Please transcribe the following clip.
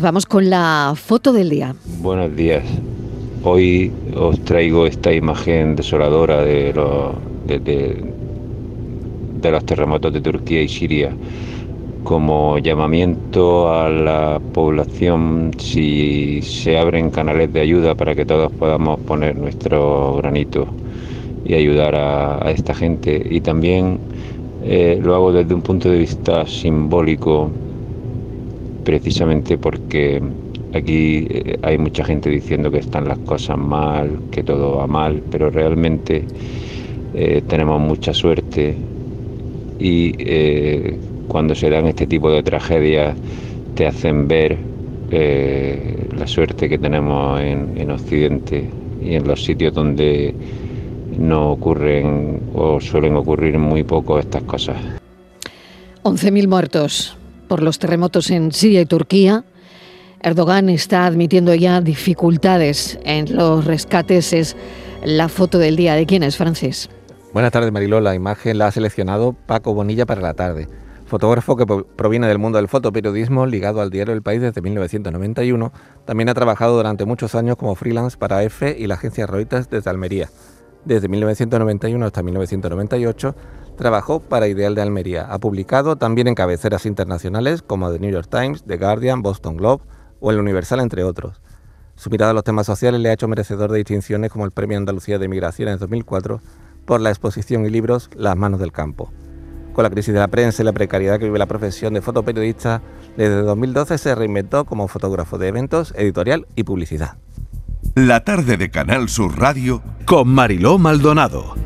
Vamos con la foto del día. Buenos días. Hoy os traigo esta imagen desoladora de los, de, de los terremotos de Turquía y Siria como llamamiento a la población si se abren canales de ayuda para que todos podamos poner nuestro granito y ayudar a, esta gente. Y también eh, lo hago desde un punto de vista simbólico, precisamente porque aquí eh, hay mucha gente diciendo que están las cosas mal, que todo va mal, pero realmente eh, tenemos mucha suerte y cuando se dan este tipo de tragedias te hacen ver la suerte que tenemos en, en Occidente y en los sitios donde no ocurren o suelen ocurrir muy poco estas cosas. 11.000 muertos por los terremotos en Siria y Turquía. Erdogan está admitiendo ya dificultades en los rescates. Es la foto del día. ¿De quién es, Francis? Buenas tardes, Mariló. La imagen la ha seleccionado Paco Bonilla para la tarde. Fotógrafo que proviene del mundo del fotoperiodismo ligado al diario El País desde 1991, también ha trabajado durante muchos años como freelance para EFE y la agencia Reuters desde Almería. Desde 1991 hasta 1998 trabajó para Ideal de Almería. Ha publicado también en cabeceras internacionales como The New York Times, The Guardian, Boston Globe o El Universal, entre otros. Su mirada a los temas sociales le ha hecho merecedor de distinciones como el Premio Andalucía de Migración en 2004 por la exposición y libros Las manos del campo. Con la crisis de la prensa y la precariedad que vive la profesión de fotoperiodista, desde 2012 se reinventó como fotógrafo de eventos, editorial y publicidad. La tarde de Canal Sur Radio con Mariló Maldonado.